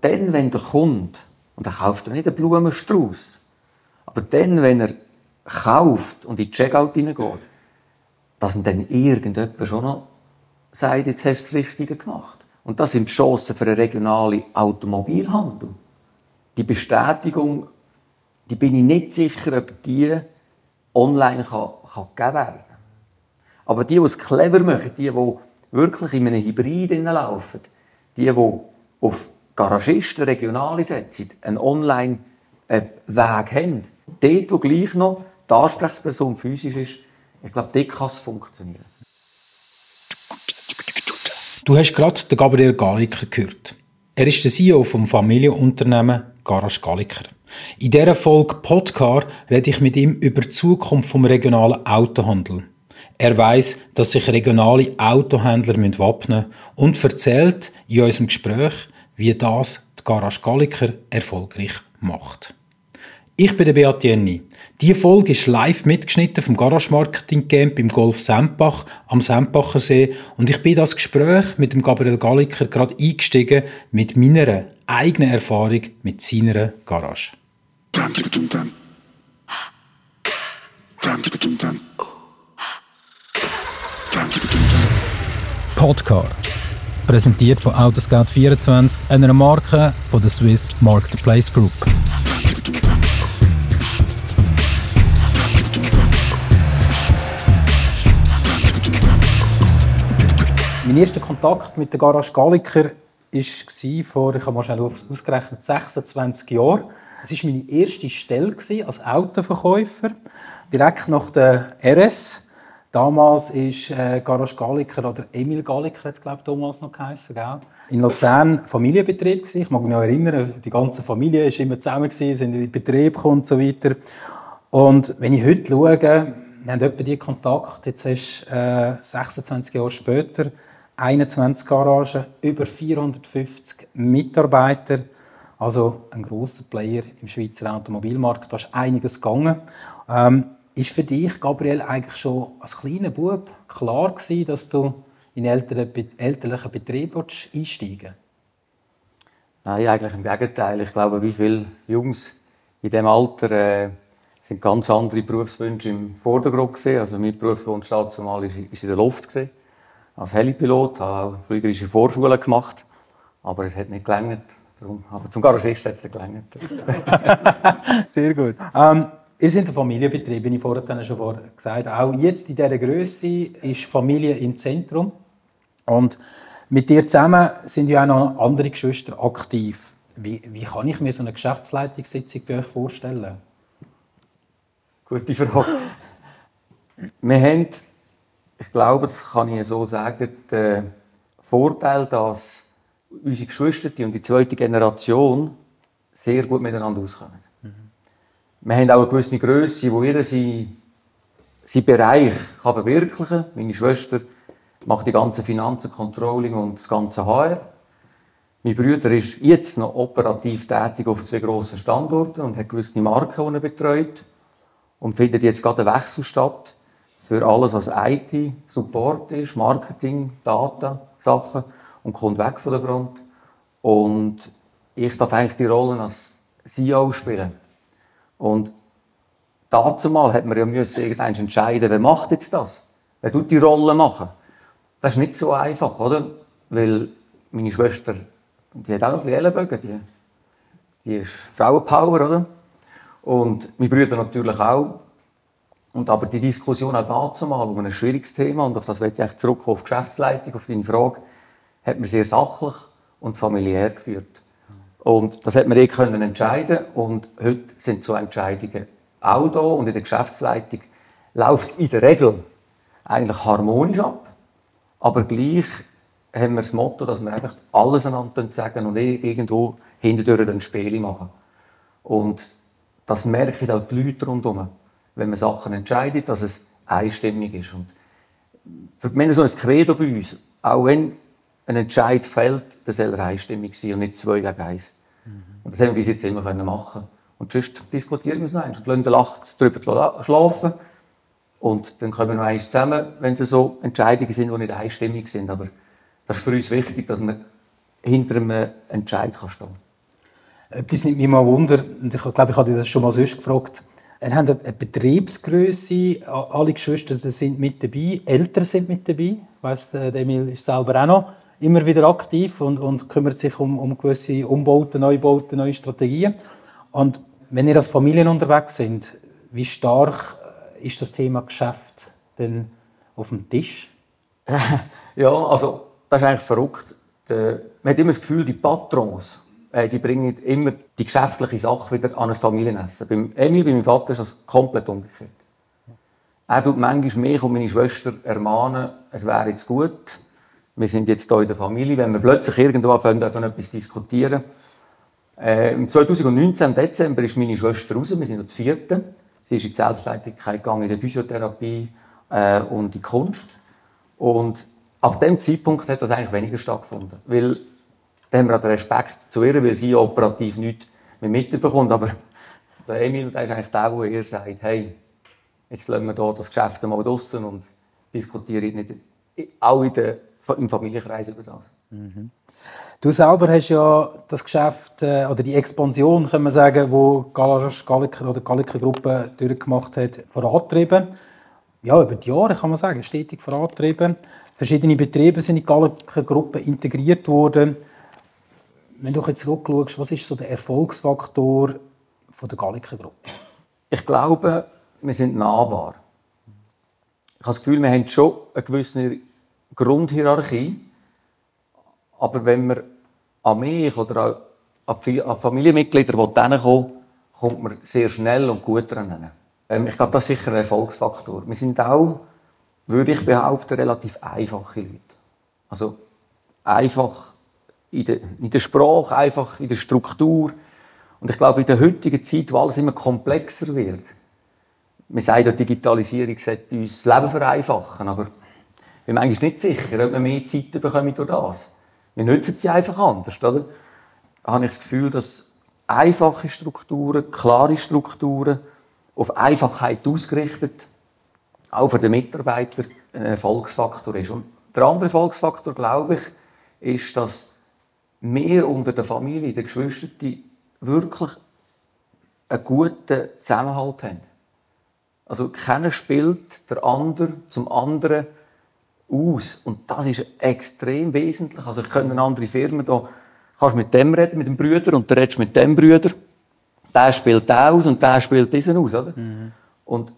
Dann, wenn der Kunde, und er kauft ja nicht einen Blumenstrauß, aber dann, wenn er kauft und in die Checkout hineingeht, dass ihm dann irgendjemand schon noch sagt, jetzt hast du das Richtige gemacht. Und das sind die Chancen für einen regionalen Automobilhandel. Die Bestätigung, die bin ich nicht sicher, ob die online kann, kann gegeben werden Aber die, die es clever machen, die, die wirklich in einem Hybrid laufen, die, die auf Garagisten, Regionale setzen, einen Online-Weg haben, dort, wo gleich noch die Ansprechperson physisch ist, ich glaube, dort kann es funktionieren. Du hast gerade den Gabriel Galiker gehört. Er ist der CEO vom Familienunternehmen Garage Galiker. In dieser Folge Podcar rede ich mit ihm über die Zukunft vom regionalen Autohandel. Er weiß, dass sich regionale Autohändler wappnen müssen und erzählt in unserem Gespräch, wie das die Garage Galliker erfolgreich macht. Ich bin der Beat Jenny. Diese Folge ist live mitgeschnitten vom Garage Marketing Camp im Golf Sempach am Sempacher See und ich bin das Gespräch mit dem Gabriel Galliker gerade eingestiegen mit meiner eigenen Erfahrung mit seiner Garage. Podcar. Präsentiert von Autoscout24, einer Marke von der Swiss Marketplace Group. Mein erster Kontakt mit der Garage Galliker war vor, ich habe schnell ausgerechnet, 26 Jahren. Es war meine erste Stelle als Autoverkäufer, direkt nach der RS. Damals ist äh, Garage Galliker oder Emil Galliker, hat glaube damals noch geheißen, gell? In Luzern Familienbetrieb gewesen. Ich mag mich noch erinnern, die ganze Familie ist immer zusammen gewesen, sind in den Betrieb und so weiter. Und wenn ich heute schaue, wir haben etwa die Kontakt, jetzt hast du äh, 26 Jahre später 21 Garagen, über 450 Mitarbeiter, also ein großer Player im Schweizer Automobilmarkt. Da ist einiges gegangen. Ähm, ist für dich, Gabriel, eigentlich schon als kleiner Bub klar gewesen, dass du in elterlichen Betrieb einsteigen willst? Nein, eigentlich im Gegenteil. Ich glaube, wie viele Jungs in diesem Alter äh, sind ganz andere Berufswünsche im Vordergrund gesehen. Also mein Berufswunsch zumal ist, ist in der Luft gesehen. Als Helipilot, habe auch fliegerische Vorschule gemacht, aber es hat nicht gelangt. Aber zum Garagist hat es gelangt. Sehr gut. Ähm, Ihr seid ein Familienbetrieb, wie ich vorhin schon gesagt habe. Auch jetzt in dieser Größe ist Familie im Zentrum. Und mit dir zusammen sind ja auch noch andere Geschwister aktiv. Wie, wie kann ich mir so eine Geschäftsleitungssitzung bei euch vorstellen? Gute Frage. Wir haben, ich glaube, das kann ich so sagen, den Vorteil, dass unsere Geschwister und die zweite Generation sehr gut miteinander auskommen. Wir haben auch eine gewisse Größe, wo jeder seinen, seinen Bereich kann verwirklichen kann. Meine Schwester macht die ganze Finanzen, Controlling und das ganze HR. Mein Bruder ist jetzt noch operativ tätig auf zwei grossen Standorten und hat gewisse Marken, die er betreut. Und findet jetzt gerade einen Wechsel statt für alles, was IT, Support ist, Marketing, Data, Sachen und kommt weg von der Front. Und ich darf eigentlich die Rolle als CEO spielen. Und dazu mal hat man ja müssen irgendwann entscheiden, wer macht jetzt das? Wer tut die Rolle machen? Das ist nicht so einfach, oder? Weil meine Schwester, die hat auch noch Ellenbögen, die, die ist Frauenpower, oder? Und mein Bruder natürlich auch. Und aber die Diskussion auch dazu mal um ein schwieriges Thema, und auf das möchte ich zurückkommen, auf Geschäftsleitung, auf deine Frage, hat man sehr sachlich und familiär geführt. Und das hat man eh können entscheiden und heute sind so Entscheidungen auch da und in der Geschäftsleitung läuft in der Regel eigentlich harmonisch ab, aber gleich haben wir das Motto, dass wir einfach alles einander sagen und eh irgendwo hinterdurch ein Spiel machen. Und das merken auch die Leute rundherum, wenn man Sachen entscheidet, dass es einstimmig ist. Und für mich so ein Credo bei uns, auch wenn ein Entscheid fällt, dann soll er einstimmig sein und nicht zwei gegen eins. Mhm. Und das haben wir bis jetzt immer machen Und sonst diskutieren wir es noch einmal und lassen den Nacht darüber schlafen. Und dann kommen wir noch einmal zusammen, wenn es so Entscheidungen sind, die nicht einstimmig sind. Aber Das ist für uns wichtig, dass man hinter einem Entscheid kann stehen kann. Etwas nimmt mich mal Wunder, und ich glaube, ich habe das schon mal sonst gefragt. Wir haben eine Betriebsgröße, alle Geschwister sind mit dabei, Eltern sind mit dabei. Ich weiss, Emil ist selber auch noch immer wieder aktiv und, und kümmert sich um, um gewisse Umbauten, Neubauten, neue Strategien. Und wenn ihr als Familien unterwegs sind, wie stark ist das Thema Geschäft denn auf dem Tisch? ja, also das ist eigentlich verrückt. Man hat immer das Gefühl, die Patrons, äh, die bringen immer die geschäftliche Sache wieder an ein Familienessen. Beim Emil, bei meinem Vater, ist das komplett umgekehrt. Er tut manchmal mich und meine Schwester ermahnen, es wäre jetzt gut, wir sind jetzt hier in der Familie, wenn wir plötzlich irgendwo anfangen, davon etwas diskutieren. Äh, Im 2019, im Dezember, ist meine Schwester raus, wir sind noch die vierte. Sie ist in die Selbstständigkeit gegangen, in der Physiotherapie äh, und in die Kunst. Und ab dem Zeitpunkt hat das eigentlich weniger stattgefunden. Weil, da haben wir den Respekt zu ihr, weil sie operativ nichts mehr mitbekommt. Aber der Emil, der ist eigentlich der, der ihr sagt, hey, jetzt lassen wir hier das Geschäft mal draussen und diskutieren nicht auch in der, im Familienkreis über das. Mhm. Du selber hast ja das Geschäft äh, oder die Expansion, kann man sagen, wo Galasch Galliker oder Galliker Gruppe durchgemacht hat, vorantrieben. Ja, über die Jahre kann man sagen, stetig vorantrieben. Verschiedene Betriebe sind in die Galliker Gruppe integriert worden. Wenn du jetzt zurückschaust, was ist so der Erfolgsfaktor von der Galliker Gruppe? Ich glaube, wir sind nahbar. Ich habe das Gefühl, wir haben schon eine gewisse Grundhierarchie aber wenn man an mich oder an Familienmitglieder kommen kommt man sehr schnell und gut dran. Ähm, ich glaube, das ist sicher ein Erfolgsfaktor. Wir sind auch, würde ich behaupten, relativ einfache Leute. Also einfach in der, in der Sprache, einfach in der Struktur. Und ich glaube, in der heutigen Zeit, wo alles immer komplexer wird, man sagt ja, Digitalisierung sollte uns das Leben vereinfachen, aber bin manchmal nicht sicher, ob wir mehr Zeit bekommen durch das. Wir nutzen sie einfach anders. Oder? Da habe ich das Gefühl, dass einfache Strukturen, klare Strukturen, auf Einfachheit ausgerichtet, auch für den Mitarbeiter ein Erfolgsfaktor ist. Und der andere Erfolgsfaktor, glaube ich, ist, dass wir unter der Familie, den Geschwistern, wirklich einen guten Zusammenhalt haben. Also keiner spielt der andere zum anderen aus. Und das ist extrem wesentlich. Also eine andere Firma da, kannst mit dem reden, mit dem Brüder, und du redest mit dem Brüder. Der spielt den aus und der spielt diesen aus, oder? Mhm. Und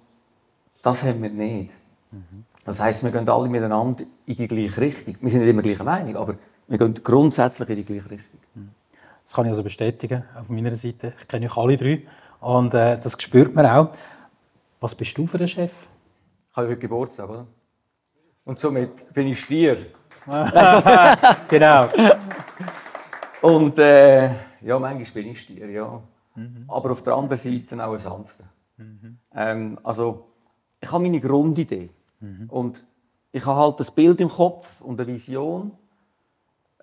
das haben wir nicht. Mhm. Das heisst, wir gehen alle miteinander in die gleiche Richtung. Wir sind nicht immer gleicher Meinung, aber wir gehen grundsätzlich in die gleiche Richtung. Mhm. Das kann ich also bestätigen, auf meiner Seite. Ich kenne euch alle drei. Und äh, das spürt man auch. Was bist du für ein Chef? Ich habe heute Geburtstag, oder? Und somit bin ich Stier. genau. Und äh, ja, manchmal bin ich Stier, ja. Mhm. Aber auf der anderen Seite auch ein Sanfter. Mhm. Ähm, also, ich habe meine Grundidee. Mhm. Und ich habe halt das Bild im Kopf und eine Vision.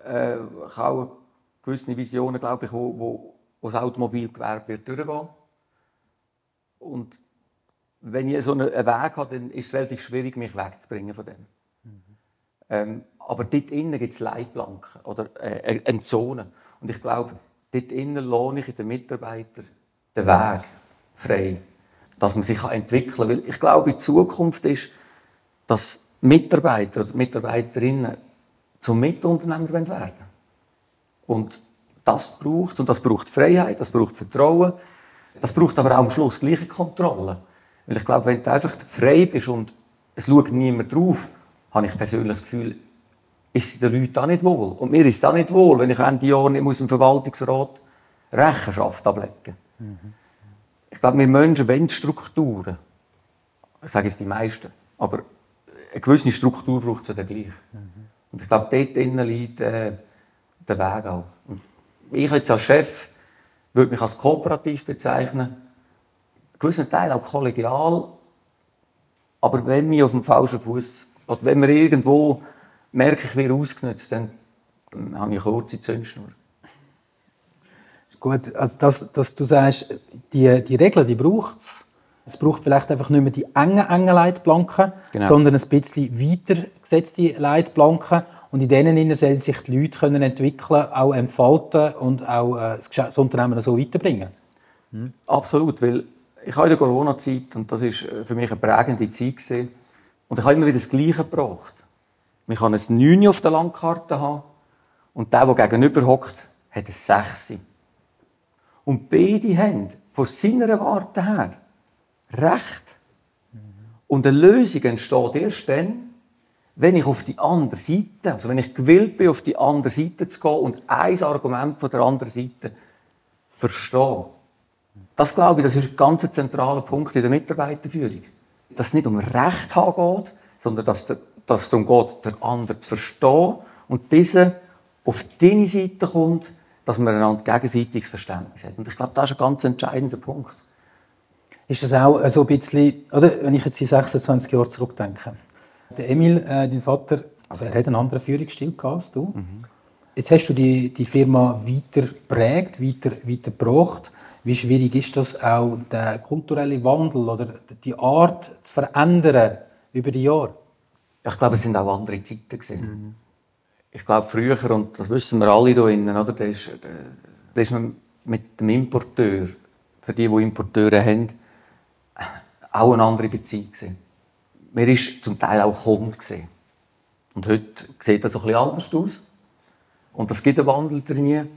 Äh, ich habe auch gewisse Visionen, glaube ich, wo, wo, wo das Automobilgewerbe wird durchgehen. Und wenn ich so einen Weg habe, dann ist es relativ schwierig, mich wegzubringen von dem. Ähm, aber dort innen gibt es Leitplanken oder äh, eine Zone. Und ich glaube, dort innen lohne ich den Mitarbeitern den Weg frei, dass man sich entwickeln kann. Weil ich glaube, in Zukunft ist, dass Mitarbeiter oder Mitarbeiterinnen zum Mitunternehmer werden Und das braucht, und das braucht Freiheit, das braucht Vertrauen, das braucht aber auch am Schluss gleiche Kontrolle. Weil ich glaube, wenn du einfach frei bist und es schaut niemand drauf, habe ich persönlich das Gefühl, ist den Leuten auch nicht wohl. Und mir ist es auch nicht wohl, wenn ich Ende Jahr nicht muss im Verwaltungsrat Rechenschaft ablegen mhm. Ich glaube, wir Menschen wollen Strukturen. Ich sage es die meisten. Aber eine gewisse Struktur braucht es ja gleich. Mhm. Und ich glaube, dort innen liegt äh, der Weg auch. Ich jetzt als Chef würde mich als kooperativ bezeichnen gewissen Teil auch kollegial, aber wenn wir auf dem falschen Fuß oder wenn wir irgendwo merke, ich werde ausgenutzt, dann, habe ich eine kurze Zündschnur. Gut, also dass, dass du sagst, die, die Regeln, die braucht es. Es braucht vielleicht einfach nicht mehr die engen, engen Leitplanken, genau. sondern ein bisschen weiter gesetzte Leitplanken. Und in denen sollen sich die Leute können entwickeln, auch entfalten und auch äh, das Unternehmen so weiterbringen. Mhm. Absolut, weil ich habe in der Corona-Zeit, und das ist äh, für mich eine prägende Zeit gewesen, und ich habe immer wieder das Gleiche gebraucht. Man kann ein 9 auf der Landkarte haben und der, der gegenüber hockt, hat ein 6. Und beide haben von seiner Warte her Recht. Und eine Lösung entsteht erst dann, wenn ich auf die andere Seite, also wenn ich gewillt bin, auf die andere Seite zu gehen und ein Argument von der anderen Seite verstehe. Das glaube ich, das ist ein ganz zentraler Punkt in der Mitarbeiterführung. Dass es nicht um Recht haben geht, sondern dass, dass es darum geht, den anderen zu verstehen und diese auf deine Seite kommt, dass man einander gegenseitiges Verständnis hat. Und ich glaube, das ist ein ganz entscheidender Punkt. Ist das auch so ein bisschen, oder wenn ich jetzt die 26 Jahre zurückdenke, der Emil, äh, dein Vater, also er hat einen anderen Führungsstil als du. Mhm. Jetzt hast du die, die Firma weiter prägt, weiter, weiter gebracht. Wie schwierig ist das auch, der kulturelle Wandel oder die Art zu verändern über die Jahre? Ich glaube, es sind auch andere Zeiten gewesen. Mhm. Ich glaube, früher, und das wissen wir alle hier drinnen, oder, da ist, da ist man mit dem Importeur, für die, die Importeure haben, auch eine andere Beziehung gewesen man war zum Teil auch Kunde. Gewesen. Und heute sieht das ein bisschen anders aus. Und es gibt einen Wandel drin.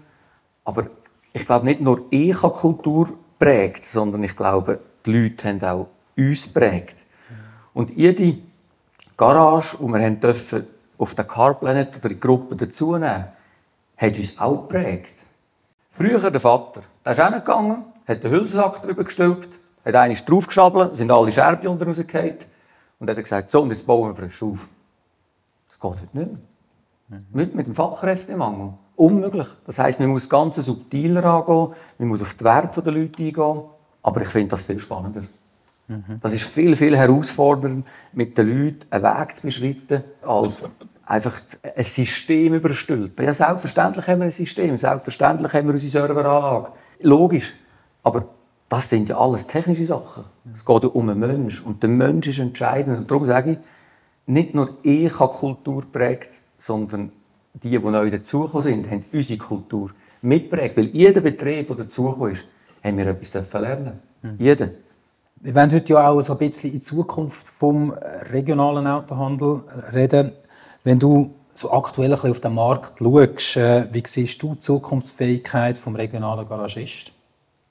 Aber ich glaube, nicht nur ich habe Kultur prägt, sondern ich glaube, die Leute haben auch uns prägt. Und jede Garage, die wir dürfen, auf der Carplanet oder die Gruppe dazunehmen, hat uns auch geprägt. Früher der Vater, der ist hingegangen, hat den Hülsensack drüber gestülpt, hat einen draufgeschabelt, sind alle Scherben unter rausgefallen. Und hat gesagt, so, und jetzt bauen wir frisch auf. Das geht heute nicht mehr. Mhm. Nicht mit dem Fachkräftemangel. Unmöglich. Das heisst, man muss ganz subtiler angehen, man muss auf die Werte der Leute eingehen. Aber ich finde das viel spannender. Mhm. Das ist viel, viel herausfordernder, mit den Leuten einen Weg zu beschreiten, als einfach ein System überstülpen. Ja, selbstverständlich haben wir ein System, selbstverständlich haben wir unsere Serveranlage. Logisch. Aber das sind ja alles technische Sachen. Es geht ja um einen Mensch. Und der Mensch ist entscheidend. Und darum sage ich, nicht nur ich habe Kultur prägt, sondern die, die neu dazugekommen sind, haben unsere Kultur mitprägt. Weil jeder Betrieb, der dazugekommen ist, haben wir etwas lernen mhm. Jeder. Wir werden heute ja auch so ein bisschen in Zukunft vom regionalen Autohandel reden. Wenn du so aktuell ein auf den Markt schaust, äh, wie siehst du die Zukunftsfähigkeit des regionalen Garagisten?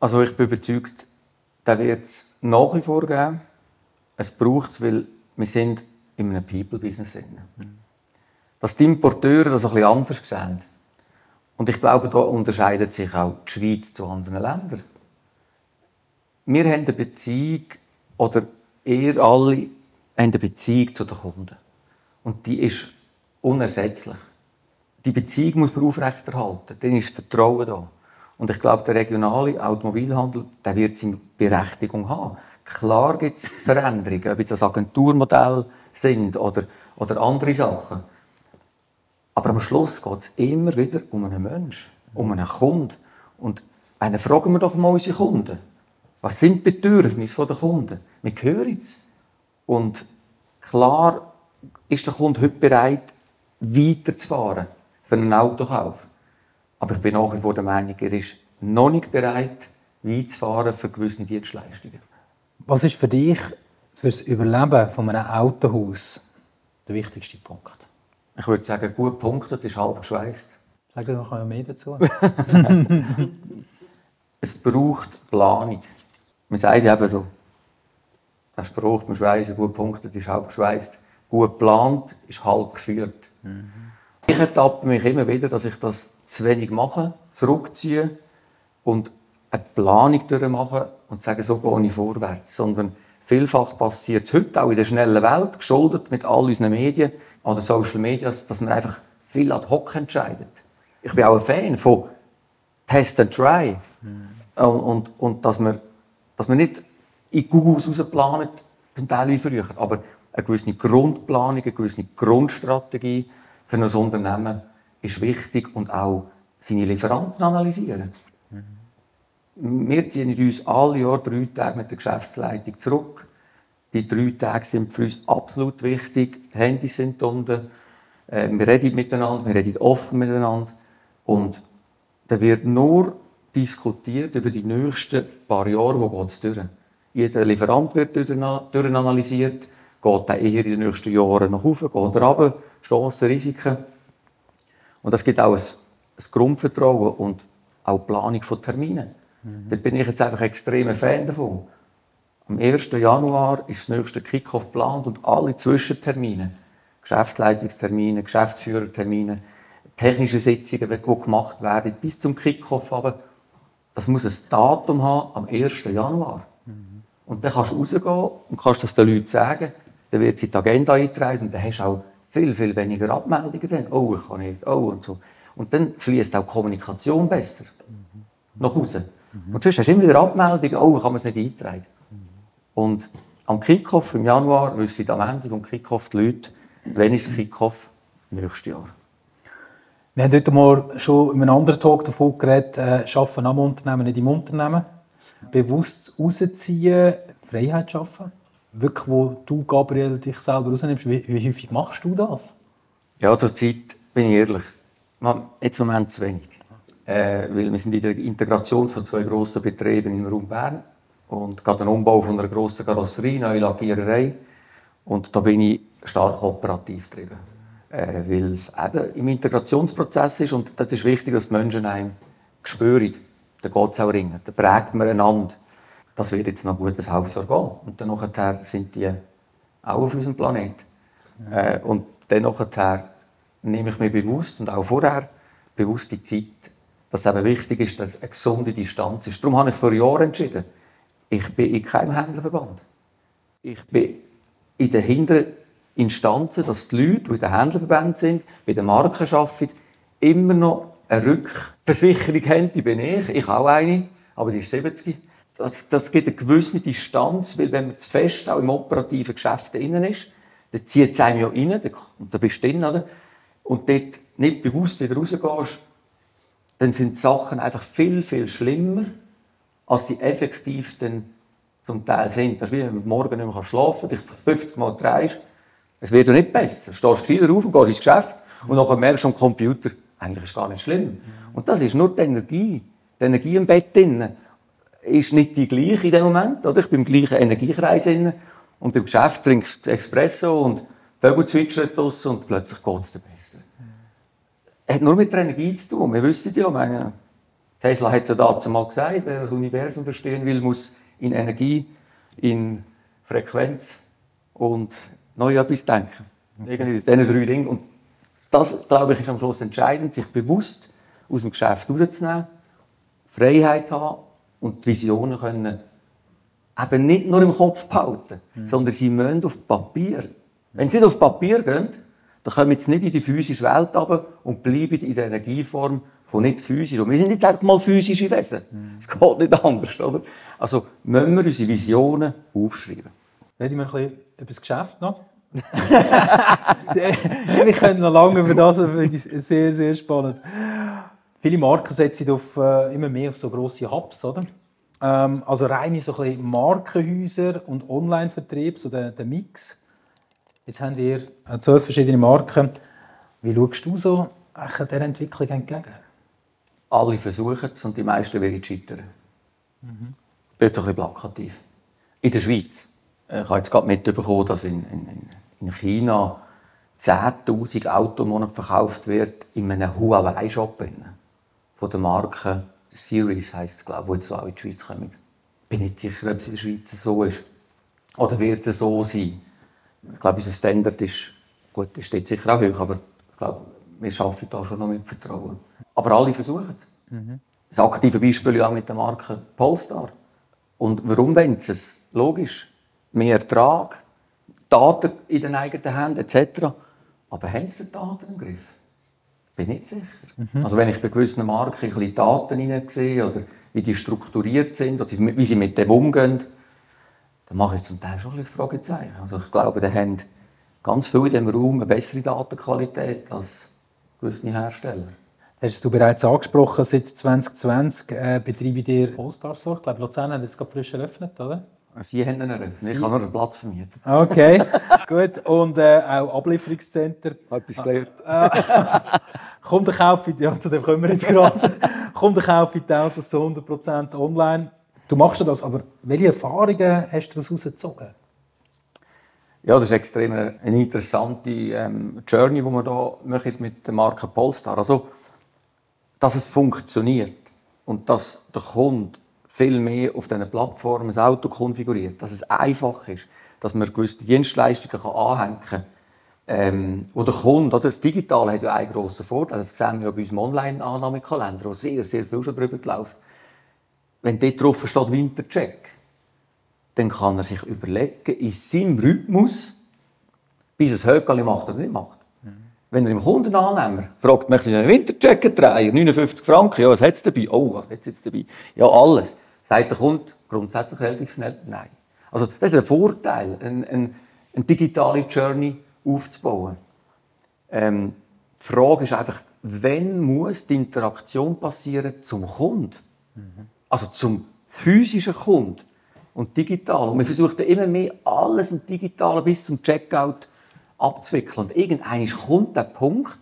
Also ich bin überzeugt, da wird es nach wie vor geben. Es braucht es, weil wir sind in einem People-Business sind. Dass die Importeure das bisschen anders sehen. Und ich glaube, da unterscheidet sich auch die Schweiz zu anderen Ländern. Wir haben eine Beziehung, oder eher alle haben eine Beziehung zu den Kunden. Und die ist unersetzlich. Die Beziehung muss man aufrechterhalten. Dann ist Vertrauen da. Und ich glaube, der regionale Automobilhandel, der wird seine Berechtigung haben. Klar gibt es Veränderungen, ob es das Agenturmodell sind oder, oder andere Sachen. Aber am Schluss geht es immer wieder um einen Menschen, um einen Kunden. Und dann fragen wir doch mal unsere Kunden. Was sind die Bedürfnisse der Kunden? Wir hören es. Und klar ist der Kunde heute bereit, weiterzufahren für einen Autokauf. Aber ich bin nach wie vor der Meinung, er ist noch nicht bereit, weit für gewisse Dienstleistungen. Was ist für dich für das Überleben von einem Autohaus der wichtigste Punkt? Ich würde sagen, gut punktet ist halb geschweißt. Sag dir noch mehr dazu. es braucht Planung. Man sagt eben so, der Spruch, man schweißen, gut punktet ist halb geschweißt. Gut geplant ist halb geführt. Mhm. Ich ertappe mich immer wieder, dass ich das zu wenig mache, zurückziehe und eine Planung durchmachen und sagen, so gehe ich vorwärts. Sondern vielfach passiert es heute auch in der schnellen Welt, geschuldet mit all unseren Medien oder Social Media, dass man einfach viel ad hoc entscheidet. Ich bin auch ein Fan von Test and Try. Mhm. Und, und, und, dass, man, dass man nicht in Google rausplant, zum Teil wie früher, aber eine gewisse Grundplanung, eine gewisse Grundstrategie für ein Unternehmen ist wichtig und auch seine Lieferanten analysieren. Mhm. Wir ziehen uns alle Jahr drei Tage mit der Geschäftsleitung zurück. Die drei Tage sind für uns absolut wichtig. Die Handys sind unten, Äh, wir reden miteinander, wir reden offen miteinander. Und da wird nur diskutiert über die nächsten paar Jahre, wo geht es durch. Jeder Lieferant wird durchanalysiert, geht der eher in den nächsten Jahren nach oben, geht er runter, Chancen, Risiken. Und das gibt auch ein, ein Grundvertrauen und auch Planung von Terminen. Mhm. Da bin ich jetzt einfach extremer Fan davon. Am 1. Januar ist das nächste Kickoff geplant und alle Zwischentermine, Geschäftsleitungstermine, Geschäftsführertermine, technische Sitzungen, die gemacht werden, bis zum Kickoff, aber das muss ein Datum haben am 1. Januar. Mhm. Und dann kannst du rausgehen und kannst das den Leuten sagen, dann wird sie in die Agenda eingetragen und dann hast du auch viel, viel weniger Abmeldungen. Dann. Oh, ich kann nicht, oh und so. Und dann fließt auch die Kommunikation besser mhm. nach Hause. Mhm. Und sonst hast du immer wieder Abmeldungen, oh, ich kann es nicht eintragen. Und am Kickoff im Januar wissen am Ende vom Kickoff die Leute, wann ist Kickoff nächstes Jahr. Wir haben heute mal schon in einem anderen Talk davon geredet, äh, Arbeiten am Unternehmen, nicht im Unternehmen. Bewusst rausziehen, Freiheit schaffen. Wirklich, wo du, Gabriel, dich selber rausnimmst. Wie, wie häufig machst du das? Ja, zurzeit bin ich ehrlich. Jetzt im Moment zu wenig. Äh, weil wir sind in der Integration von zwei grossen Betrieben im Raum Bern und gerade den Umbau von einer grossen Karosserie, neue Lackiererei. Und da bin ich stark operativ drin. Äh, weil es eben im Integrationsprozess ist und das ist wichtig, dass die Menschen einem spüren. Da geht es auch ringen, da prägt man einander. Das wird jetzt noch ein gutes Halbjahr gehen. Und dann nachher sind die auch auf unserem Planeten. Äh, und dann nachher nehme ich mir bewusst und auch vorher bewusst die Zeit, dass es eben wichtig ist, dass eine gesunde Distanz ist. Darum habe ich vor Jahren entschieden, ich bin in keinem Händlerverband. Ich bin in den hinteren Instanzen, dass die Leute, die in den Händlerverbänden sind, bei den Marken arbeiten, immer noch eine Rückversicherung haben. Die bin ich, ich auch eine, aber die ist 70. Das, das gibt eine gewisse Distanz, weil wenn man zu fest auch im operativen Geschäft drin ist, dann zieht es einem ja rein, und da bist du drin, oder? Und dort nicht bewusst wieder rausgehst, dann sind die Sachen einfach viel, viel schlimmer, als sie effektiv dann zum Teil sind. Das ist wie wenn du morgen nicht mehr schlafen kannst, dich 50 Mal drehst. Es wird ja nicht besser. Du stehst wieder auf und gehst ins Geschäft und dann merkst du am Computer, eigentlich ist es gar nicht schlimm. Und das ist nur die Energie. Die Energie im Bett drin ist nicht die gleiche in dem Moment. Oder? Ich bin im gleichen Energiekreis drin und im Geschäft trinkst du Espresso und Vögel zwitschern draussen und plötzlich geht es dir besser. Es hat nur mit der Energie zu tun. Wir wissen ja, meine, Tesla hat es ja dazu mal gesagt, wer das Universum verstehen will, muss in Energie, in Frequenz und neu etwas denken. Okay. Irgendwie diese drei Dinge. Und das, glaube ich, ist am Schluss entscheidend, sich bewusst aus dem Geschäft rauszunehmen, Freiheit haben und Visionen können eben nicht nur im Kopf behalten, mhm. sondern sie müssen auf Papier. Wenn sie nicht auf Papier gehen, dann kommen sie nicht in die physische Welt runter und bleiben in der Energieform von nicht physisch. Und wir sind nicht einfach mal physische Wesen. Es mhm. geht nicht anders, oder? Also müssen wir unsere Visionen aufschreiben. Reden wir ein bisschen über das Geschäft noch. wir können noch lange über das, das finde ich sehr, sehr spannend. Viele Marken setzen auf, äh, immer mehr auf so grosse Hubs, oder? Ähm, also reine so ein Markenhäuser und Online-Vertrieb, so der, der Mix. Jetzt habt ihr äh, zwölf verschiedene Marken. Wie schaust du so dieser Entwicklung entgegen? Alle versuchen es und die meisten werden scheitern. Mhm. Wird so ein bisschen plakativ. In der Schweiz. Ich habe jetzt gerade mitbekommen, dass in, in, in China 10.000 Autos verkauft wird in einem Huawei-Shop. Von der Marke Series heisst es, glaube ich, die jetzt auch in die Schweiz kommen. Ich bin nicht sicher, ob es in der Schweiz so ist. Oder wird es so sein? Ich glaube, unser Standard ist, gut, steht sicher auch hoch, aber ich glaube, wir arbeiten da schon noch mit Vertrauen. Aber alle versuchen es. Mhm. Das aktive Beispiel ja auch mit der Marke Polestar. Und warum wollen sie es? Logisch. Mehr Ertrag, Daten in den eigenen Händen etc. Aber haben sie die Daten im Griff? Bin nicht sicher. Mhm. Also wenn ich bei gewissen Marken ein bisschen Daten hineinsehe oder wie die strukturiert sind oder wie sie mit dem umgehen, dann mache ich zum Teil schon ein bisschen Fragezeichen. Also ich glaube, da haben ganz viele in diesem Raum eine bessere Datenqualität als gewisse Hersteller. Hast du bereits angesprochen, seit 2020 äh, betreibe ich dir All-Star Store. Ich glaube, Luzern hat jetzt gerade frisch eröffnet, oder? Sie haben ihn eröffnet. Ich habe nur einen Platz vermietet. Okay, gut. Und äh, auch Ablieferungscenter. Etwas gelernt. Kommt der Kauf, ja, zu dem kommen wir jetzt gerade. Kommt der Kauf in die Autos zu 100% online. Du machst ja das, aber welche Erfahrungen hast du daraus gezogen? Ja, das ist extrem eine, eine interessante ähm, Journey, die wir hier machen mit der Marke Polestar. Also, dass es funktioniert und dass der Kunde viel mehr auf diesen Plattformen das Auto konfiguriert, dass es einfach ist, dass man gewisse Dienstleistungen kann anhängen kann. Ähm, wo der Kunde, oder das Digitale hat ja einen grossen Vorteil, das sehen wir ja bei unserem Online-Annahmekalender, wo sehr, sehr viel schon drüber läuft. Wenn dort drauf steht Wintercheck, dann kann er sich überlegen, in seinem Rhythmus, bis das Höckeli macht oder nicht macht. Wenn er im Kundenannehmer fragt, möchte ich einen Winterchecker drehen? 59 Franken, ja, was hat es dabei? Oh, was hat es jetzt dabei? Ja, alles. Sagt der Kunde grundsätzlich relativ schnell Nein. Also, das ist ein Vorteil, eine, eine, eine digitale Journey aufzubauen. Ähm, die Frage ist einfach, wenn muss die Interaktion passieren zum Kunden? Also zum physischen Kunden und digital. Und wir versuchen immer mehr alles im Digitalen bis zum Checkout abzuwickeln. Und irgendwann kommt der Punkt,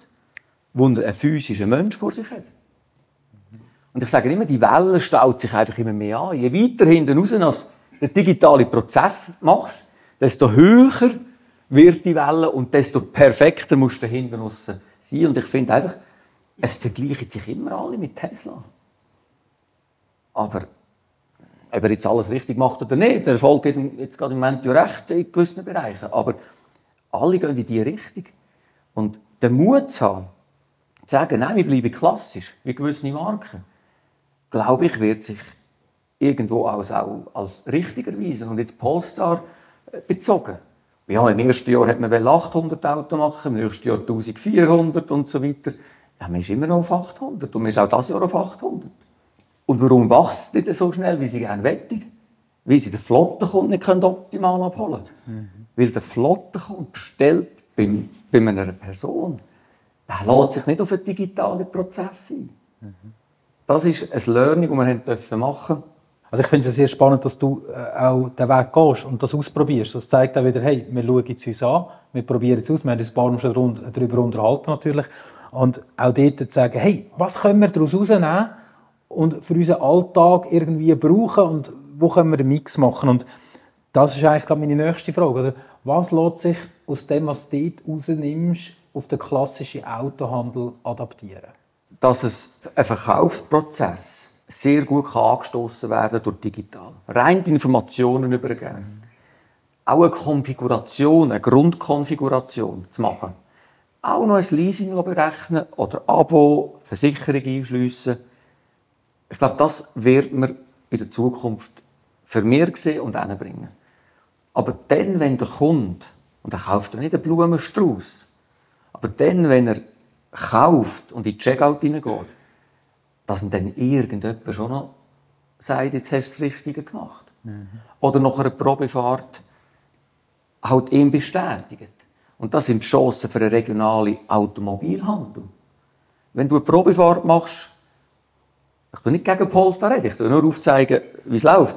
wo er einen physischen Mensch vor sich hat. Und ich sage immer, die Welle staut sich einfach immer mehr an. Je weiter hinten raus der digitale Prozess machst, desto höher wird die Welle und desto perfekter musst du hinten raus sein. Und ich finde einfach, es vergleichen sich immer alle mit Tesla. Aber ob er jetzt alles richtig macht oder nicht, der Erfolg geht jetzt gerade im Moment ja recht in gewissen Bereichen. Aber alle gehen in diese Richtung. Und den Mut zu haben, zu sagen, nein, wir bleiben klassisch, wie gewisse Marken, glaube ich, wird sich irgendwo als, auch als richtig erweisen. Und jetzt Polestar äh, bezogen. Ja, im ersten Jahr hat man 800 Auto machen, im nächsten Jahr 1400 und so weiter. Ja, man ist immer noch auf 800 und man ist auch dieses Jahr auf 800. Und warum wächst die so schnell, wie sie gerne wettet? Weil sie den Flottenkunden nicht optimal abholen können. Mhm. Weil der Flottenkunde bestellt bei, bei einer Person, der lädt sich nicht auf einen digitalen Prozess ein. Das ist ein Learning, das wir machen dürfen. Also ich finde es sehr spannend, dass du äh, auch den Weg gehst und das ausprobierst. Das zeigt auch wieder, hey, wir schauen es uns an, wir probieren es aus, wir haben uns ein paar Mal schon darüber unterhalten natürlich. Und auch dort zu sagen, hey, was können wir daraus herausnehmen und für unseren Alltag irgendwie brauchen und wo können wir den Mix machen? Und das ist eigentlich meine nächste Frage. Oder? Was lässt sich aus dem, was du dort rausnimmst, auf den klassischen Autohandel adaptieren? Dass es ein Verkaufsprozess sehr gut angestoßen werden durch digital. Rein die Informationen übergeben. Auch eine Konfiguration, eine Grundkonfiguration zu machen. Auch noch ein Leasing berechnen oder Abo, Versicherung einschliessen. Ich glaube, das wird man in der Zukunft für mich sehen und bringen. Aber dann, wenn der Kunde, und er kauft ja nicht einen Blumenstrauß, aber dann, wenn er kauft und in die Checkout hineingeht, dass ihm dann irgendjemand schon noch sagt, jetzt hast du das Richtige gemacht. Mhm. Oder nach einer Probefahrt halt ihm bestätigt. Und das sind Chancen für einen regionalen Automobilhandel. Wenn du eine Probefahrt machst, ich will nicht gegen Polestar reden, ich will nur aufzeigen, wie es läuft.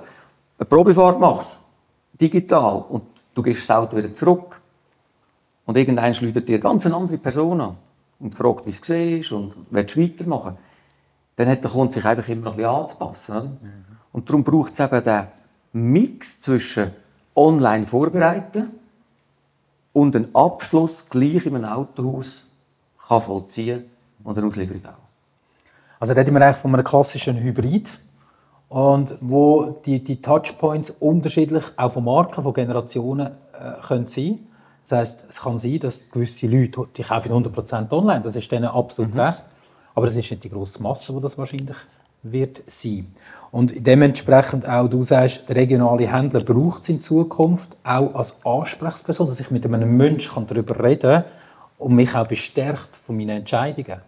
Eine Probefahrt machst, digital, und du gehst das Auto wieder zurück. Und irgendein schlägt dir ganz eine andere Person an und fragt, wie es war und willst du weitermachen dann hat der Kunde sich einfach immer noch ein bisschen anzupassen. Mhm. Und darum braucht es eben den Mix zwischen online vorbereiten und einen Abschluss gleich in einem Autohaus kann vollziehen und eine Auslieferung auch. Also reden wir eigentlich von einem klassischen Hybrid und wo die, die Touchpoints unterschiedlich auch von Marken, von Generationen äh, können sein. Das heißt, es kann sein, dass gewisse Leute die kaufen 100% online, das ist denen absolut mhm. recht. Aber es ist nicht die grosse Masse, die das wahrscheinlich wird sein. Und dementsprechend auch, du sagst, der regionale Händler braucht es in Zukunft auch als Ansprechperson, dass ich mit einem Menschen darüber reden kann und mich auch bestärkt von meinen Entscheidungen.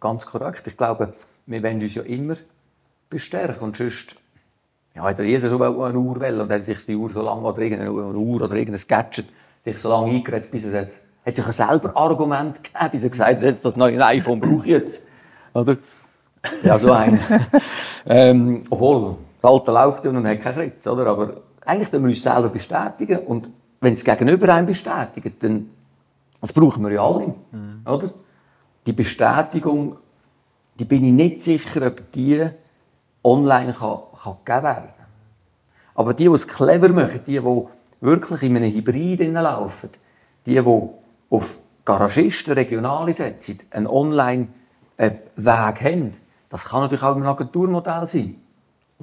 Ganz korrekt. Ich glaube, wir wollen uns ja immer bestärken und sonst ja, hat jeder schon eine Uhr will und hat sich die Uhr so lange oder irgendeine Uhr oder irgendein Gadget sich so lange eingeredet, bis er hat sich selber Argument gegeben, bis er gesagt hat, das neue iPhone brauche ich jetzt. Oder? Ja, so ein. ähm, obwohl, das alte läuft und hat keinen Schritt, oder? Aber eigentlich müssen wir selber bestätigen und wenn es gegenüber einem bestätigt, dann das brauchen wir ja alle, mhm. oder? Die Bestätigung, die bin ich nicht sicher, ob die online kann, kann gegeben werden. Aber die, die es clever machen, die, die wirklich in einem Hybrid laufen, die, die auf Garagisten, Regionale setzen, einen Online-Weg haben, das kann natürlich auch ein Agenturmodell sein.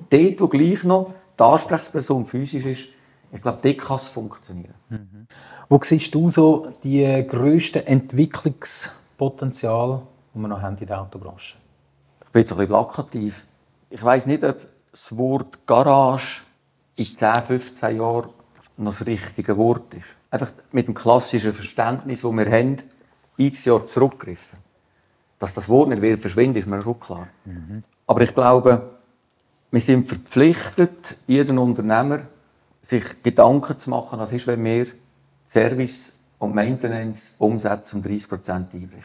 Dort, wo gleich noch die Ansprechperson physisch ist, ich glaube, dort kann es funktionieren. Mhm. Wo siehst du so die grössten Entwicklungspotenzial, die wir noch haben in der Autobranche? Ich bin jetzt ein bisschen plakativ. Ich weiss nicht, ob das Wort Garage in 10, 15 Jahren noch das richtige Wort ist. Einfach mit dem klassischen Verständnis, das wir haben, x Jahre zurückgegriffen. Dass das Wort nicht wieder verschwindet, ist mir schon klar. Mhm. Aber ich glaube, wir sind verpflichtet, jeden Unternehmer, sich Gedanken zu machen, was ist, wenn wir Service und Maintenance Umsätze um 30 Prozent einbricht.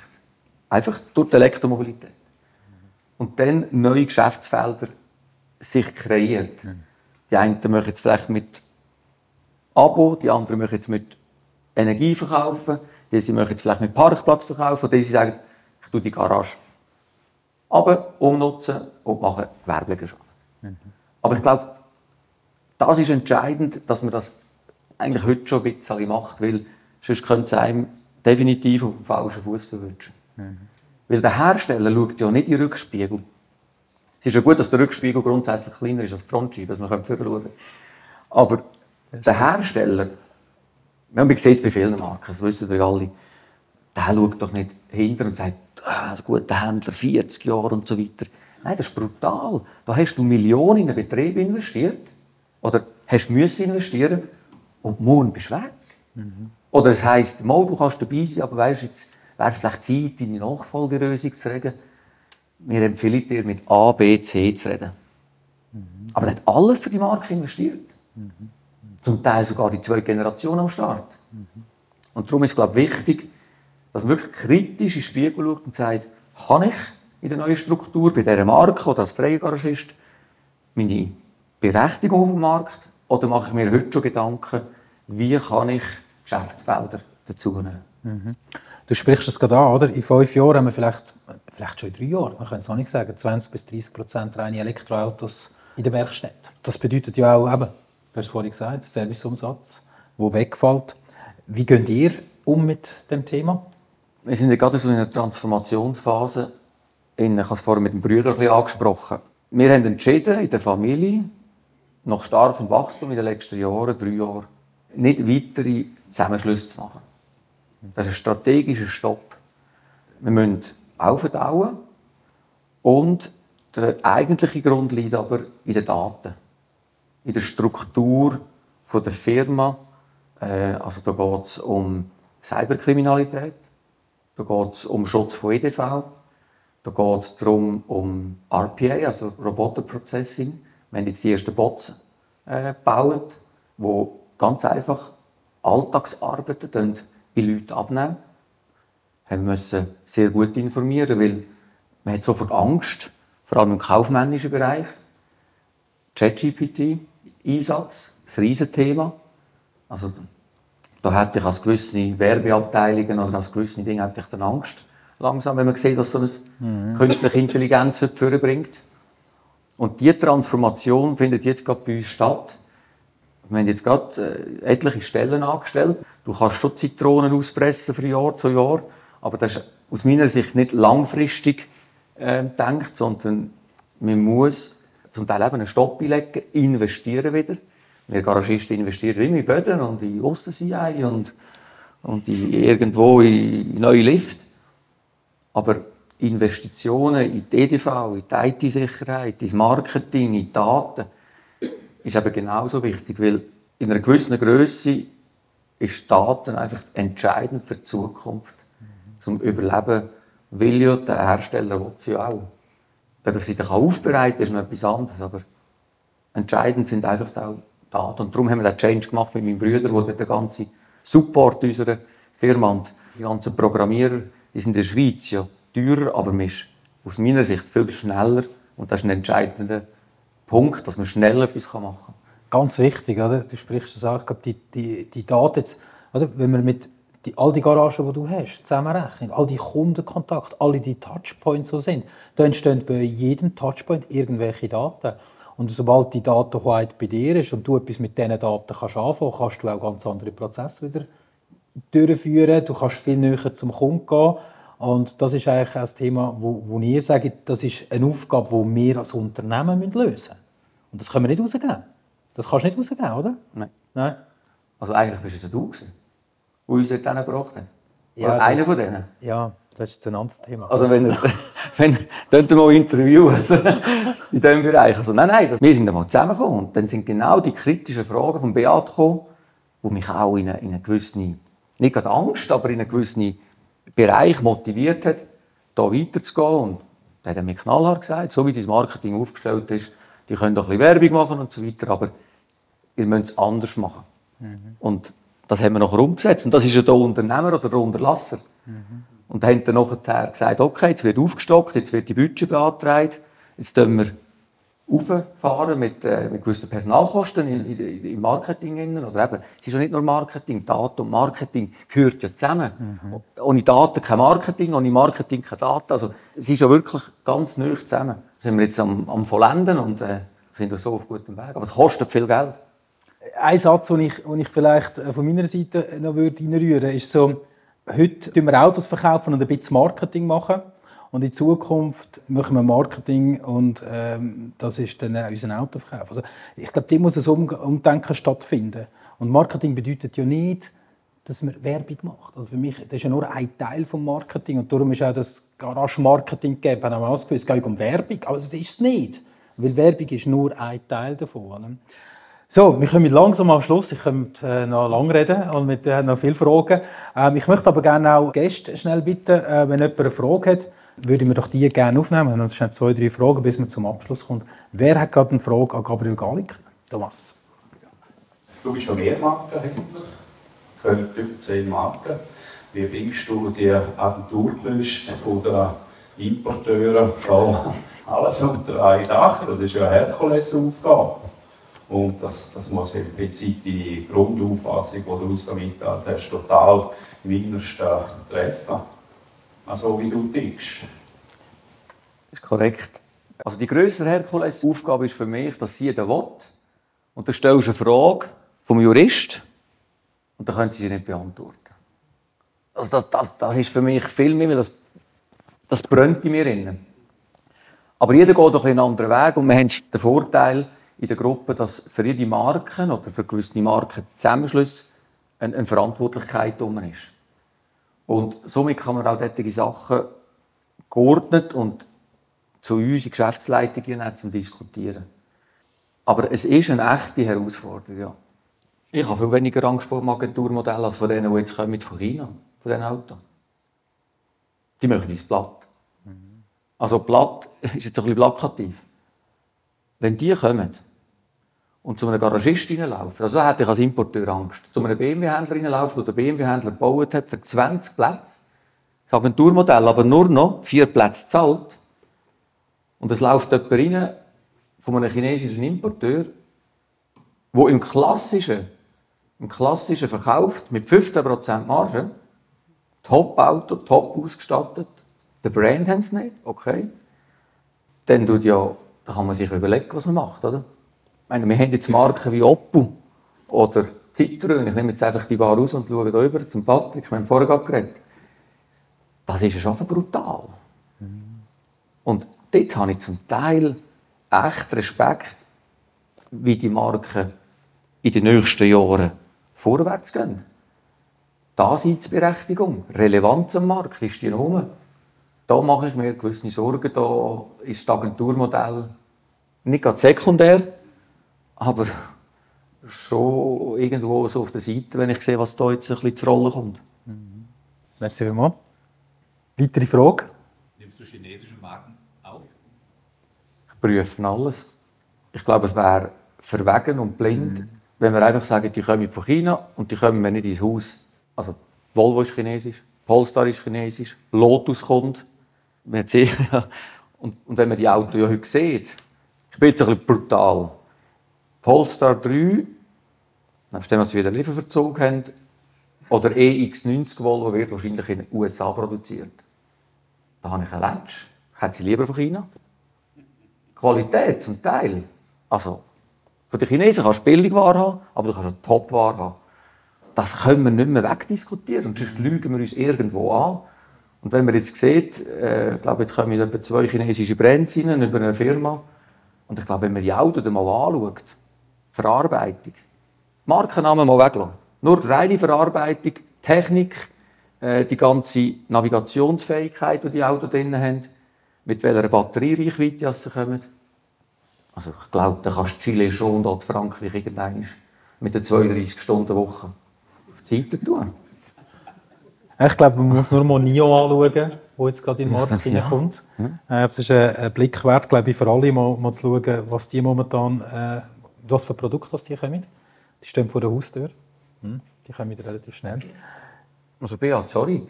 Einfach durch die Elektromobilität. Und dann neue Geschäftsfelder sich kreiert. Die einen machen jetzt vielleicht mit Abo, die anderen machen jetzt mit Energie verkaufen, diese machen jetzt vielleicht mit Parkplatz verkaufen, und diese sagen, ich tue die Garage aber umnutzen und machen Schaden. Mhm. Aber ich glaube, das ist entscheidend, dass man das eigentlich heute schon ein bisschen macht, weil sonst könnte es einem definitiv auf den falschen Fuß verwünschen. Mhm. Weil der Hersteller schaut ja nicht in den Rückspiegel. Es ist ja gut, dass der Rückspiegel grundsätzlich kleiner ist als die Frontscheibe, dass man vorher schauen Aber der Hersteller, man sieht es bei vielen Marken, das wissen wir alle, der schaut doch nicht hinter und sagt, ah, ein guter Händler, 40 Jahre und so weiter. Nein, das ist brutal. Da hast du Millionen in einen Betrieb investiert oder hast müssen investieren und morgen bist du weg. Mhm. Oder es heisst, mal, du kannst dabei sein, aber weißt, jetzt wäre es vielleicht Zeit, deine Nachfolgelösung zu reden. Wir empfehlen dir, mit A, B, C zu reden. Mhm. Aber er hat alles für die Marke investiert. Mhm. Zum Teil sogar die zwei Generationen am Start. Mhm. Und darum ist es, glaube ich, wichtig, dass man wirklich kritisch in den Spiegel schaut und sagt, kann ich in der neuen Struktur, bei dieser Marke oder als freier Garagist, meine Berechtigung auf dem Markt oder mache ich mir heute schon Gedanken, wie kann ich Geschäftsfelder dazu nehmen? Mhm. Du sprichst es gerade an, oder? In fünf Jahren haben wir vielleicht, vielleicht schon in drei Jahren, man kann es noch nicht sagen, 20 bis 30 Prozent reine Elektroautos in der Werkstatt. Das bedeutet ja auch eben, du hast vorhin gesagt, Serviceumsatz, der wegfällt. Wie geht ihr um mit dem Thema? Wir sind ja gerade so in einer Transformationsphase. Ich habe es vorhin mit dem Brüder angesprochen. Wir haben entschieden, in der Familie, nach starkem Wachstum in den letzten Jahren, drei Jahren, nicht weitere Zusammenschlüsse zu machen. Das ist ein strategischer Stopp. Wir müssen aufdauen und der eigentliche Grund liegt aber in den Daten, in der Struktur der Firma. Äh, also da geht es um Cyberkriminalität, da geht es um Schutz von EDV, da geht es darum um RPA, also Roboter Processing. Wir haben jetzt die ersten Bots äh, gebaut, die ganz einfach Alltagsarbeiten in Leute abnehmen. Wir müssen sehr gut informieren, weil man hat sofort Angst, vor allem im kaufmännischen Bereich. ChatGPT, Einsatz, ein Riesenthema. Also, da hätte ich als gewisse Werbeabteilungen oder als gewisse Dinge hätte ich dann Angst, langsam, wenn man sieht, dass so eine mhm. künstliche Intelligenz bringt. Und diese Transformation findet jetzt gerade bei uns statt. Wir haben jetzt gerade äh, etliche Stellen angestellt. Du kannst schon Zitronen auspressen von Jahr zu Jahr, aber das ist aus meiner Sicht nicht langfristig äh, gedacht, sondern man muss zum Teil eben einen Stopp einlegen, investieren wieder. Wir Garagisten investieren immer in Böden und in Ostersee und, und in, irgendwo in neue Lift. Aber Investitionen in die EDV, in die IT-Sicherheit, ins Marketing, in die Daten, ist eben genauso wichtig, weil in einer gewissen Größe ist Daten einfach entscheidend für die Zukunft. Zum Überleben will ja der Hersteller will sie auch. Ob er sie dann aufbereiten kann, ist noch etwas anderes, aber entscheidend sind einfach auch Daten. Und darum haben wir den Change gemacht mit meinem Bruder, der den ganzen Support unserer Firma und die ganzen Programmierer, die sind in der Schweiz ja teurer, aber man ist aus meiner Sicht viel schneller und das ist ein entscheidender Punkt, dass man schnell etwas machen kann. Ganz wichtig, oder? du sprichst das auch, die, die, die Daten, jetzt, oder? wenn wir mit die, all die Garagen, die du hast, zusammenrechnen, all die Kundenkontakte, alle die Touchpoints so sind, da entstehen bei jedem Touchpoint irgendwelche Daten. Und sobald die Datenhoheit bei dir ist und du etwas mit diesen Daten kannst anfangen, kannst du auch ganz andere Prozesse wieder durchführen. Du kannst viel näher zum Kunden gehen. Und das ist eigentlich ein Thema, wo, wo ihr sagt, das ist eine Aufgabe, die wir als Unternehmen lösen müssen. Und das können wir nicht rausgeben. Das kannst du nicht rausgeben, oder? Nein. Nein. Also eigentlich bist du du gewesen, der uns dort gebracht hat. Ja, Oder das- einer von denen. Ja, das ist jetzt ein anderes Thema. Also wenn wenn, ihr mal interviewen, also in diesem Bereich. Also nein, nein, wir sind einmal zusammengekommen und dann sind genau die kritischen Fragen vom Beat gekommen, die mich auch in eine, in eine gewisse, nicht gerade Angst, aber in einen gewissen Bereich motiviert hat, da weiterzugehen. Und da hat er mir knallhart gesagt, so wie das Marketing aufgestellt ist, die können doch ein bisschen Werbung machen und so weiter, aber ihr müsst es anders machen. Und das haben wir nachher umgesetzt. Und das ist ja der Unternehmer oder der Unterlasser. Und haben dann nachher gesagt, okay, jetzt wird aufgestockt, jetzt wird die Budget beantragt, jetzt tun wir auffahren mit, äh, mit gewissen Personalkosten in, in, im Marketing. innen. Oder eben, es ist ja nicht nur Marketing, Daten und Marketing gehört ja zusammen. Ohne Daten kein Marketing, ohne Marketing keine Daten. Also es ist ja wirklich ganz neu zusammen. Sind wir jetzt am, am Vollenden und äh, sind so auf gutem Weg. Aber es kostet viel Geld. Ein Satz, den ich, den ich vielleicht äh, von meiner Seite noch würde würde, ist so, heute tun wir Autos verkaufen und ein bisschen Marketing machen. Und in Zukunft machen wir Marketing und ähm, das ist dann auch unser Autoverkauf. Also ich glaube, da muss ein Um- Umdenken stattfinden. Und Marketing bedeutet ja nicht, dass man Werbung macht. Also für mich, das ist ja nur ein Teil vom Marketing und darum ist auch das Garage-Marketing gegeben. Haben wir auch das Gefühl, es geht um Werbung, aber es ist es nicht. Weil Werbung ist nur ein Teil davon. So, wir kommen langsam am Schluss. Ich könnte äh, noch lange reden und mit äh, noch viele Fragen. Ähm, ich möchte aber gerne auch Gäste schnell bitten, äh, wenn jemand eine Frage hat, würde mir doch die gerne aufnehmen. Wir haben schnell zwei, drei Fragen, bis man zum Abschluss kommt. Wer hat gerade eine Frage an Gabriel Galik? Thomas. Du bist ja Mehrmarken über zehn Marken. Wie bringst du die Agenturliste von den Importeuren da alles unter ein Dach? Das ist ja eine Herkulesaufgabe. Und das, das muss im Prinzip die Grundauffassung, die du uns da mitgeteilt hast, total im Innersten treffen. Also wie du tickst. ist korrekt. Also die grössere Herkulesaufgabe ist für mich, dass sie den will. Und dann stellst du eine Frage vom Jurist und dann können sie sie nicht beantworten. Also das, das, das ist für mich viel mehr, weil das, das brennt in mir innen. Aber jeder geht doch einen anderen Weg und wir haben den Vorteil in der Gruppe, dass für jede Marke oder für gewisse Marken Zusammenschluss eine, eine Verantwortlichkeit drum ist. Und somit kann man auch solche Sachen geordnet und zu uns in die Geschäftsleitung hinein zum Diskutieren. Aber es ist eine echte Herausforderung, ja. Ich habe viel weniger Angst vor dem Agenturmodell als von denen, die jetzt kommen von China, von diesen Autos. Die machen uns platt. Also platt ist jetzt ein bisschen plakativ. Wenn die kommen und zu einem Garagist reinlaufen, also da hätte ich als Importeur Angst, zu einem BMW-Händler reinlaufen, der der BMW-Händler gebaut hat für 20 Plätze, das Agenturmodell aber nur noch vier Plätze zahlt, und es läuft jemand rein von einem chinesischen Importeur, der im klassischen, im klassischen verkauft mit 15% Marge, Top-Auto, top ausgestattet, der Brand haben sie nicht, okay. Dann tut ja, da kann man sich überlegen, was man macht, oder? Ich meine, wir haben jetzt Marken wie Oppo oder Citroën, ich nehme jetzt einfach die Bar raus und schaue da über zum Patrick, wir haben vorher gerade geredet. Das ist ja schon brutal. Und dort habe ich zum Teil echt Respekt, wie die Marken in den nächsten Jahren vorwärts gehen. Daseinsberechtigung, Relevanz am Markt, ist die rum? Da mache ich mir gewisse Sorgen. Da ist das Agenturmodell nicht gerade sekundär, aber schon irgendwo so auf der Seite, wenn ich sehe, was da jetzt ein bisschen zur Rolle kommt. Merci vielmals. Weitere Frage? Nimmst du chinesische Marken auf? Ich prüfe alles. Ich glaube, es wäre verwegen und blind, wenn wir einfach sagen, die kommen von China und die kommen mir nicht ins Haus. Also Volvo ist chinesisch, Polestar ist chinesisch, Lotus kommt. Wir sehen, und, und wenn man die Autos ja heute sieht, ich bin jetzt ein bisschen brutal. Polestar 3, nachdem wir wieder Lieferverzug haben, oder EX90 Volvo wird wahrscheinlich in den USA produziert. Da habe ich einen Lensch. Ich hätte sie lieber von China. Qualität zum Teil. Also, von den Chinesen kannst du Billigware haben, aber du kannst auch Topware haben. Das können wir nicht mehr wegdiskutieren. Und sonst lügen wir uns irgendwo an. Und wenn man jetzt sieht, äh, ich glaube, jetzt kommen etwa zwei chinesische Brands rein, über eine Firma. Und ich glaube, wenn man die Autos mal anschaut, Verarbeitung, Markennamen mal weglassen. Nur reine Verarbeitung, Technik, äh, die ganze Navigationsfähigkeit, die die Autos drin haben, mit welcher Batteriereichweite sie kommen. Also ich glaube, da kannst du Chile schon und Frankreich irgendwann mit der 32-Stunden-Woche auf die Seite tun. Ich glaube, man muss nur mal NIO anschauen, wo jetzt gerade in den Markt ja. kommt. Ja. Es ist ein Blick wert, glaube ich, für alle, mal, mal zu schauen, was die momentan, äh, was für Produkte die kommen. Die stehen vor der Haustür. Hm. Die kommen relativ schnell. Also Beat, sorry.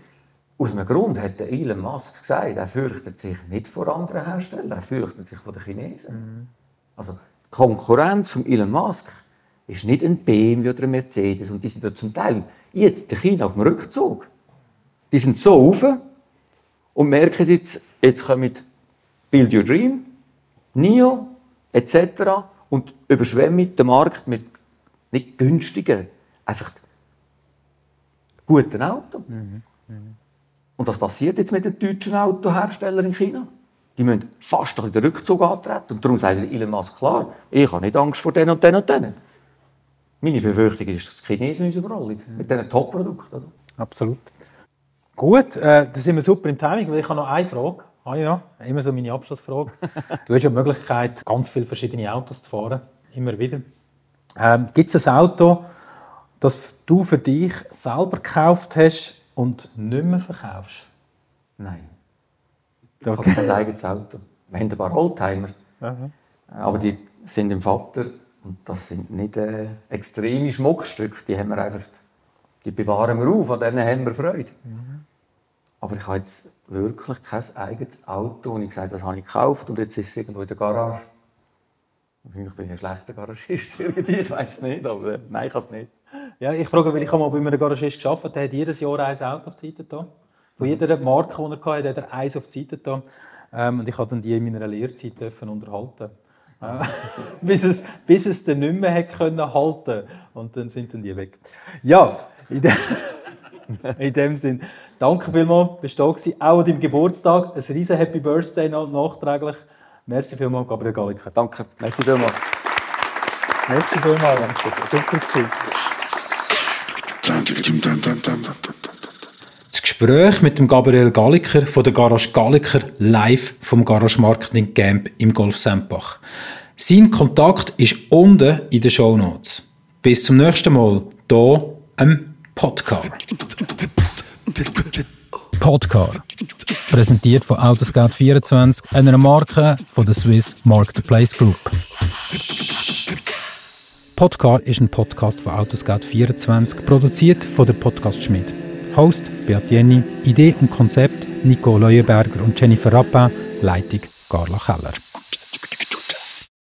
Aus einem Grund hat Elon Musk gesagt, er fürchtet sich nicht vor anderen Herstellern, er fürchtet sich vor den Chinesen. Mhm. Also die Konkurrenz von Elon Musk ist nicht ein BMW oder ein Mercedes und die sind ja zum Teil jetzt in China auf dem Rückzug. Die sind so auf und merken jetzt, jetzt kommen Build Your Dream, NIO etc. und überschwemmen den Markt mit nicht günstigen, einfach guten Autos. Mhm. Mhm. Und was passiert jetzt mit den deutschen Autoherstellern in China? Die müssen fast den Rückzug antreten. Und darum sagt Elon Musk klar, ich habe nicht Angst vor denen und denen und denen. Meine Befürchtung ist, dass die Chinesen uns überrollen. Mit diesen Top-Produkten. Absolut. Gut, äh, da sind wir super im Timing, weil ich habe noch eine Frage. Ah ja, immer so meine Abschlussfrage. du hast ja die Möglichkeit, ganz viele verschiedene Autos zu fahren. Immer wieder. Ähm, Gibt es ein Auto, das du für dich selber gekauft hast und nicht mehr verkaufst? Nein. Ich habe kein eigenes Auto. Wir haben ein paar Oldtimer. Mhm. Aber die sind im Vater und das sind nicht äh, extreme Schmuckstücke. Die haben wir einfach, die bewahren wir auf, an denen haben wir Freude. Mhm. Aber ich habe jetzt wirklich kein eigenes Auto und ich sage, das habe ich gekauft und jetzt ist es irgendwo in der Garage. Wahrscheinlich bin ich ein schlechter Garagist irgendwie, ich weiß es nicht, aber äh, nein, ich kann es nicht. Ja, ich frage, weil ich mal bei einem Garagist gearbeitet der hat jedes Jahr ein Auto auf die Seite da. Von jeder Marke, die er hatte, hat er eins auf die Seite da. Ähm, und ich durfte die in meiner Lehrzeit dürfen unterhalten. Äh, bis, es, bis es dann nicht mehr hat können halten Und dann sind dann die weg. Ja, in, de in dem Sinn. Danke vielmals, bist du da gewesen. Auch an deinem Geburtstag. Ein riesen Happy Birthday noch nachträglich. Merci vielmals, Gabriel Galliker. Danke. Merci vielmals. Merci vielmals. Danke. Super gewesen. Gespräch mit dem Gabriel Galliker von der Garage Galliker live vom Garage Marketing Camp im Golf Sempach. Sein Kontakt ist unten in den Show Notes. Bis zum nächsten Mal hier am Podcast. Podcast. Präsentiert von Autoscout24, einer Marke von der Swiss Marketplace Group. Podcar ist ein Podcast von Autoscout24, produziert von der Podcast Schmidt. Host Beat Jenny, Idee und Konzept Nico Leuenberger und Jennifer Rappin, Leitung Carla Keller.